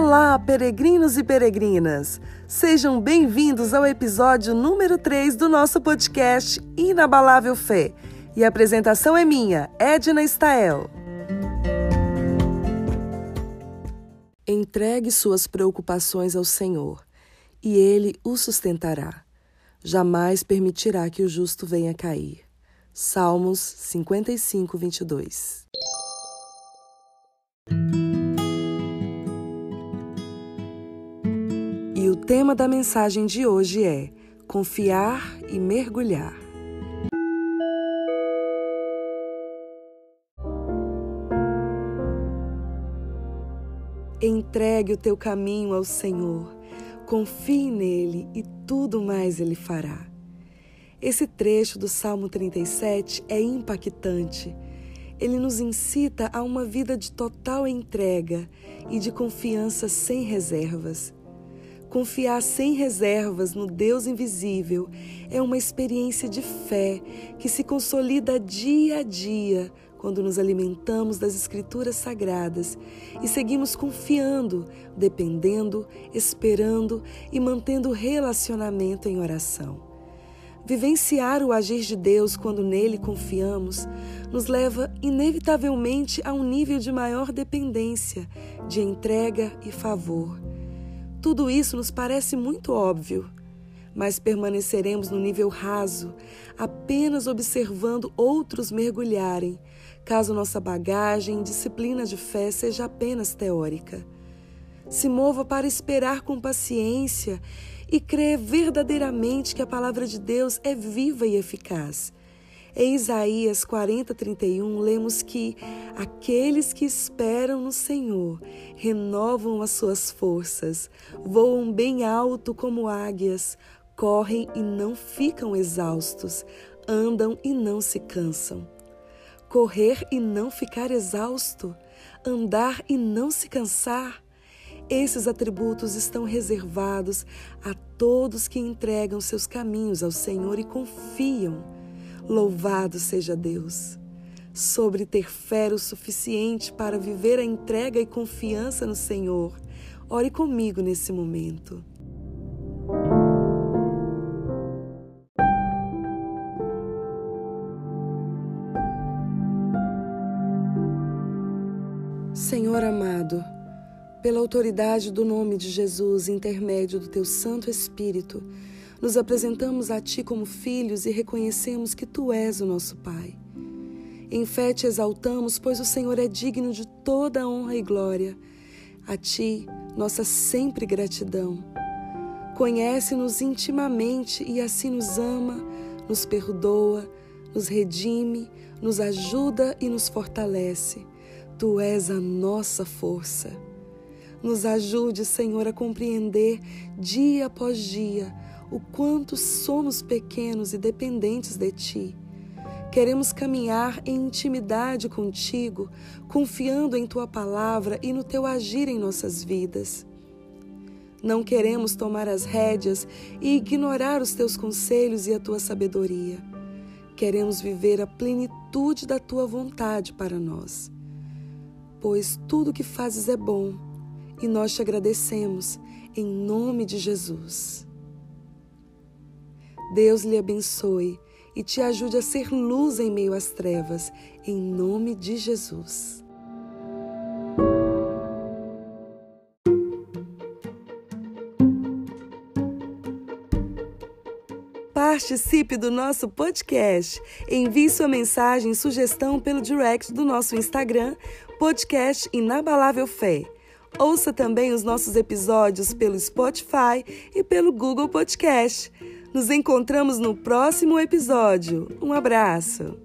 Olá, peregrinos e peregrinas! Sejam bem-vindos ao episódio número 3 do nosso podcast Inabalável Fé. E a apresentação é minha, Edna Stael. Entregue suas preocupações ao Senhor, e Ele o sustentará. Jamais permitirá que o justo venha cair. Salmos 55, 22. E o tema da mensagem de hoje é confiar e mergulhar. Entregue o teu caminho ao Senhor, confie nele e tudo mais ele fará. Esse trecho do Salmo 37 é impactante. Ele nos incita a uma vida de total entrega e de confiança sem reservas. Confiar sem reservas no Deus invisível é uma experiência de fé que se consolida dia a dia quando nos alimentamos das Escrituras Sagradas e seguimos confiando, dependendo, esperando e mantendo relacionamento em oração. Vivenciar o agir de Deus quando nele confiamos nos leva inevitavelmente a um nível de maior dependência, de entrega e favor. Tudo isso nos parece muito óbvio, mas permaneceremos no nível raso, apenas observando outros mergulharem, caso nossa bagagem e disciplina de fé seja apenas teórica. Se mova para esperar com paciência e crer verdadeiramente que a palavra de Deus é viva e eficaz em Isaías 40, 31, lemos que aqueles que esperam no Senhor renovam as suas forças, voam bem alto como águias, correm e não ficam exaustos, andam e não se cansam. Correr e não ficar exausto, andar e não se cansar. Esses atributos estão reservados a todos que entregam seus caminhos ao Senhor e confiam Louvado seja Deus! Sobre ter fé o suficiente para viver a entrega e confiança no Senhor. Ore comigo nesse momento. Senhor amado, pela autoridade do nome de Jesus, intermédio do teu Santo Espírito, nos apresentamos a Ti como filhos e reconhecemos que Tu és o nosso Pai. Em fé te exaltamos, pois o Senhor é digno de toda honra e glória. A Ti, nossa sempre gratidão. Conhece-nos intimamente e assim nos ama, nos perdoa, nos redime, nos ajuda e nos fortalece. Tu és a nossa força. Nos ajude, Senhor, a compreender dia após dia o quanto somos pequenos e dependentes de Ti. Queremos caminhar em intimidade contigo, confiando em Tua palavra e no Teu agir em nossas vidas. Não queremos tomar as rédeas e ignorar os Teus conselhos e a Tua sabedoria. Queremos viver a plenitude da Tua vontade para nós. Pois tudo que fazes é bom e nós te agradecemos em nome de Jesus. Deus lhe abençoe e te ajude a ser luz em meio às trevas, em nome de Jesus. Participe do nosso podcast. Envie sua mensagem e sugestão pelo direct do nosso Instagram, podcast Inabalável Fé. Ouça também os nossos episódios pelo Spotify e pelo Google Podcast. Nos encontramos no próximo episódio. Um abraço!